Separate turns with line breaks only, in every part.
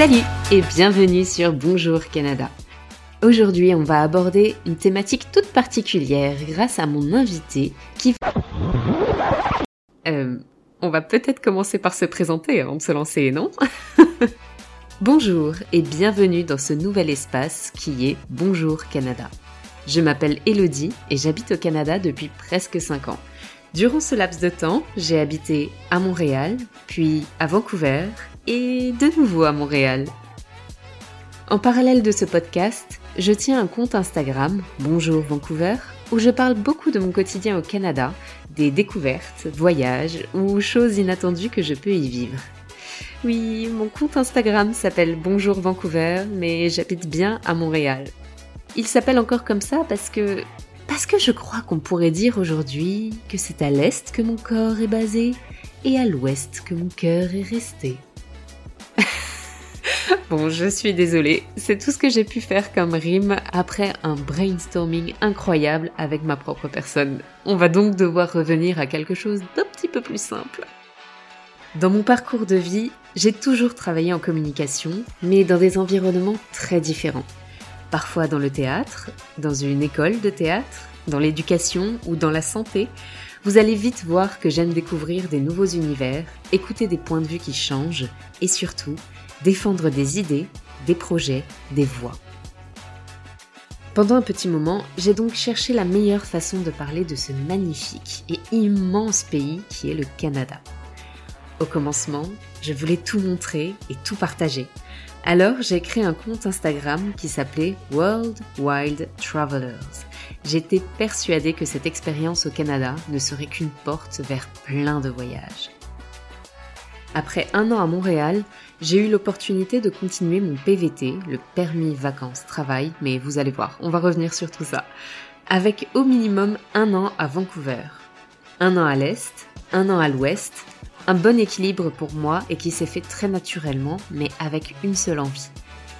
Salut et bienvenue sur Bonjour Canada. Aujourd'hui, on va aborder une thématique toute particulière grâce à mon invité qui... Euh, on va peut-être commencer par se présenter avant de se lancer, non? Bonjour et bienvenue dans ce nouvel espace qui est Bonjour Canada. Je m'appelle Elodie et j'habite au Canada depuis presque 5 ans. Durant ce laps de temps, j'ai habité à Montréal, puis à Vancouver et de nouveau à Montréal. En parallèle de ce podcast, je tiens un compte Instagram, Bonjour Vancouver, où je parle beaucoup de mon quotidien au Canada, des découvertes, voyages ou choses inattendues que je peux y vivre. Oui, mon compte Instagram s'appelle Bonjour Vancouver, mais j'habite bien à Montréal. Il s'appelle encore comme ça parce que parce que je crois qu'on pourrait dire aujourd'hui que c'est à l'est que mon corps est basé et à l'ouest que mon cœur est resté. bon, je suis désolée, c'est tout ce que j'ai pu faire comme rime après un brainstorming incroyable avec ma propre personne. On va donc devoir revenir à quelque chose d'un petit peu plus simple. Dans mon parcours de vie, j'ai toujours travaillé en communication, mais dans des environnements très différents parfois dans le théâtre, dans une école de théâtre, dans l'éducation ou dans la santé, vous allez vite voir que j'aime découvrir des nouveaux univers, écouter des points de vue qui changent et surtout défendre des idées, des projets, des voix. Pendant un petit moment, j'ai donc cherché la meilleure façon de parler de ce magnifique et immense pays qui est le Canada. Au commencement, je voulais tout montrer et tout partager. Alors j'ai créé un compte Instagram qui s'appelait World Wild Travelers. J'étais persuadée que cette expérience au Canada ne serait qu'une porte vers plein de voyages. Après un an à Montréal, j'ai eu l'opportunité de continuer mon PVT, le permis vacances travail, mais vous allez voir, on va revenir sur tout ça, avec au minimum un an à Vancouver. Un an à l'Est, un an à l'Ouest, un bon équilibre pour moi et qui s'est fait très naturellement, mais avec une seule envie.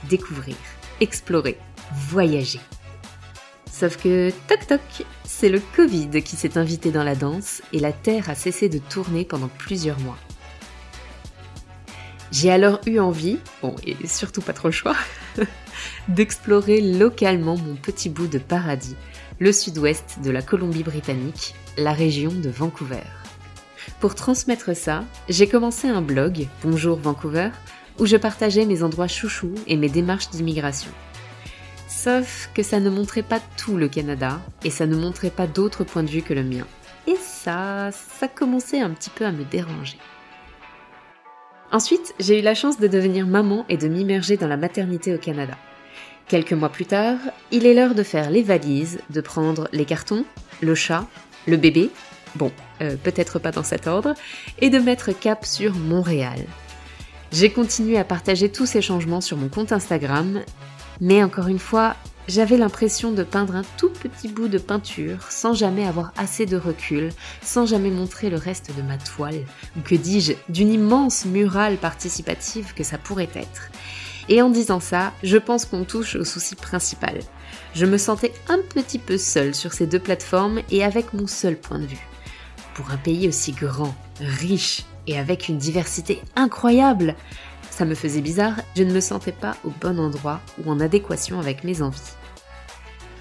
Découvrir, explorer, voyager. Sauf que, toc toc, c'est le Covid qui s'est invité dans la danse et la Terre a cessé de tourner pendant plusieurs mois. J'ai alors eu envie, bon et surtout pas trop le choix, d'explorer localement mon petit bout de paradis, le sud-ouest de la Colombie-Britannique, la région de Vancouver. Pour transmettre ça, j'ai commencé un blog, Bonjour Vancouver, où je partageais mes endroits chouchous et mes démarches d'immigration. Sauf que ça ne montrait pas tout le Canada et ça ne montrait pas d'autres points de vue que le mien. Et ça, ça commençait un petit peu à me déranger. Ensuite, j'ai eu la chance de devenir maman et de m'immerger dans la maternité au Canada. Quelques mois plus tard, il est l'heure de faire les valises, de prendre les cartons, le chat, le bébé bon, euh, peut-être pas dans cet ordre, et de mettre cap sur Montréal. J'ai continué à partager tous ces changements sur mon compte Instagram, mais encore une fois, j'avais l'impression de peindre un tout petit bout de peinture sans jamais avoir assez de recul, sans jamais montrer le reste de ma toile, ou que dis-je, d'une immense murale participative que ça pourrait être. Et en disant ça, je pense qu'on touche au souci principal. Je me sentais un petit peu seule sur ces deux plateformes et avec mon seul point de vue pour un pays aussi grand, riche et avec une diversité incroyable. Ça me faisait bizarre, je ne me sentais pas au bon endroit ou en adéquation avec mes envies.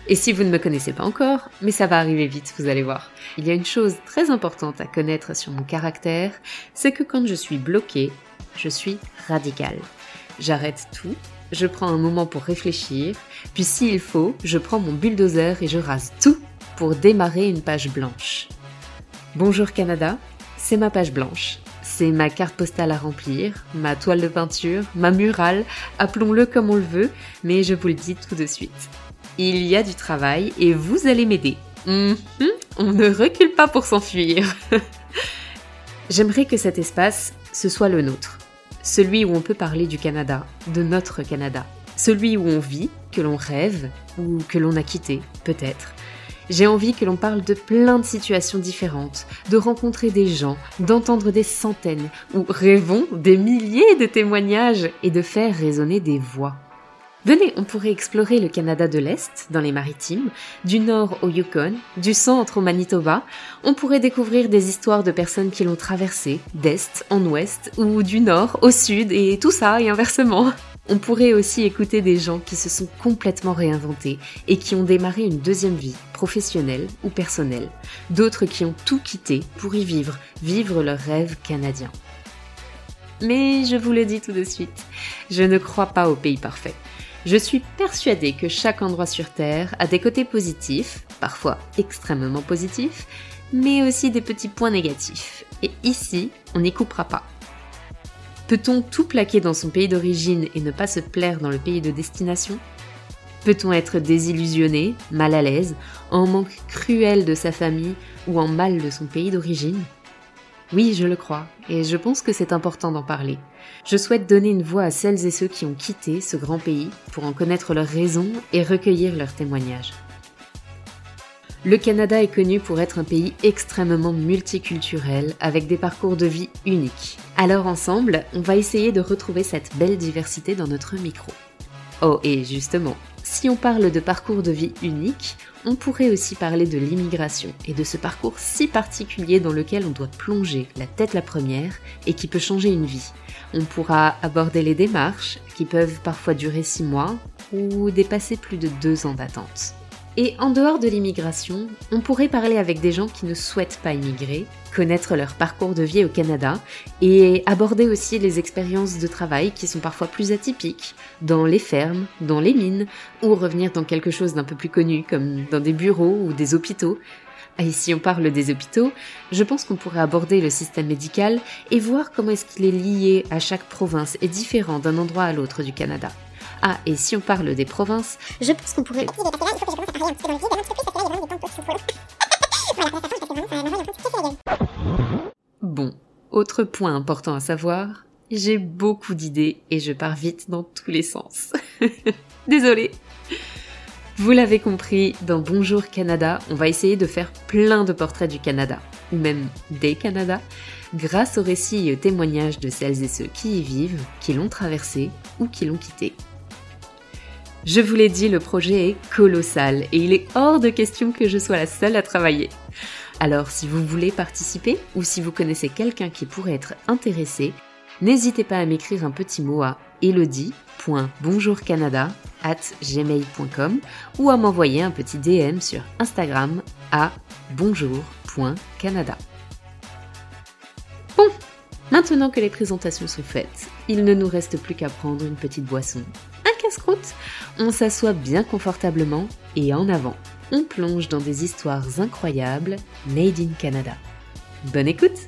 Et si vous ne me connaissez pas encore, mais ça va arriver vite, vous allez voir. Il y a une chose très importante à connaître sur mon caractère, c'est que quand je suis bloquée, je suis radicale. J'arrête tout, je prends un moment pour réfléchir, puis s'il faut, je prends mon bulldozer et je rase tout pour démarrer une page blanche. Bonjour Canada, c'est ma page blanche. C'est ma carte postale à remplir, ma toile de peinture, ma murale, appelons-le comme on le veut, mais je vous le dis tout de suite. Il y a du travail et vous allez m'aider. Mhm, on ne recule pas pour s'enfuir. J'aimerais que cet espace, ce soit le nôtre. Celui où on peut parler du Canada, de notre Canada. Celui où on vit, que l'on rêve, ou que l'on a quitté, peut-être. J'ai envie que l'on parle de plein de situations différentes, de rencontrer des gens, d'entendre des centaines ou rêvons des milliers de témoignages et de faire résonner des voix. Venez, on pourrait explorer le Canada de l'Est, dans les maritimes, du nord au Yukon, du centre au Manitoba. On pourrait découvrir des histoires de personnes qui l'ont traversé, d'Est en Ouest, ou du nord au Sud, et tout ça, et inversement. On pourrait aussi écouter des gens qui se sont complètement réinventés et qui ont démarré une deuxième vie, professionnelle ou personnelle. D'autres qui ont tout quitté pour y vivre, vivre leur rêve canadien. Mais je vous le dis tout de suite, je ne crois pas au pays parfait. Je suis persuadée que chaque endroit sur Terre a des côtés positifs, parfois extrêmement positifs, mais aussi des petits points négatifs. Et ici, on n'y coupera pas. Peut-on tout plaquer dans son pays d'origine et ne pas se plaire dans le pays de destination? Peut-on être désillusionné, mal à l'aise, en manque cruel de sa famille ou en mal de son pays d'origine? Oui, je le crois, et je pense que c'est important d'en parler. Je souhaite donner une voix à celles et ceux qui ont quitté ce grand pays pour en connaître leurs raisons et recueillir leurs témoignages. Le Canada est connu pour être un pays extrêmement multiculturel avec des parcours de vie uniques. Alors ensemble, on va essayer de retrouver cette belle diversité dans notre micro. Oh, et justement, si on parle de parcours de vie unique, on pourrait aussi parler de l'immigration et de ce parcours si particulier dans lequel on doit plonger la tête la première et qui peut changer une vie. On pourra aborder les démarches qui peuvent parfois durer six mois ou dépasser plus de deux ans d'attente. Et en dehors de l'immigration, on pourrait parler avec des gens qui ne souhaitent pas immigrer, connaître leur parcours de vie au Canada et aborder aussi les expériences de travail qui sont parfois plus atypiques, dans les fermes, dans les mines, ou revenir dans quelque chose d'un peu plus connu comme dans des bureaux ou des hôpitaux. Et si on parle des hôpitaux, je pense qu'on pourrait aborder le système médical et voir comment est-ce qu'il est lié à chaque province et différent d'un endroit à l'autre du Canada. Ah, et si on parle des provinces, je pense qu'on pourrait... Bon, autre point important à savoir, j'ai beaucoup d'idées et je pars vite dans tous les sens. Désolée. Vous l'avez compris, dans Bonjour Canada, on va essayer de faire plein de portraits du Canada, ou même des Canada, grâce aux récits et aux témoignages de celles et ceux qui y vivent, qui l'ont traversé ou qui l'ont quitté. Je vous l'ai dit, le projet est colossal et il est hors de question que je sois la seule à travailler. Alors si vous voulez participer ou si vous connaissez quelqu'un qui pourrait être intéressé, n'hésitez pas à m'écrire un petit mot à elodie.bonjourcanada@gmail.com ou à m'envoyer un petit DM sur Instagram à bonjour.canada. Bon, maintenant que les présentations sont faites, il ne nous reste plus qu'à prendre une petite boisson on s'assoit bien confortablement et en avant, on plonge dans des histoires incroyables made in Canada. Bonne écoute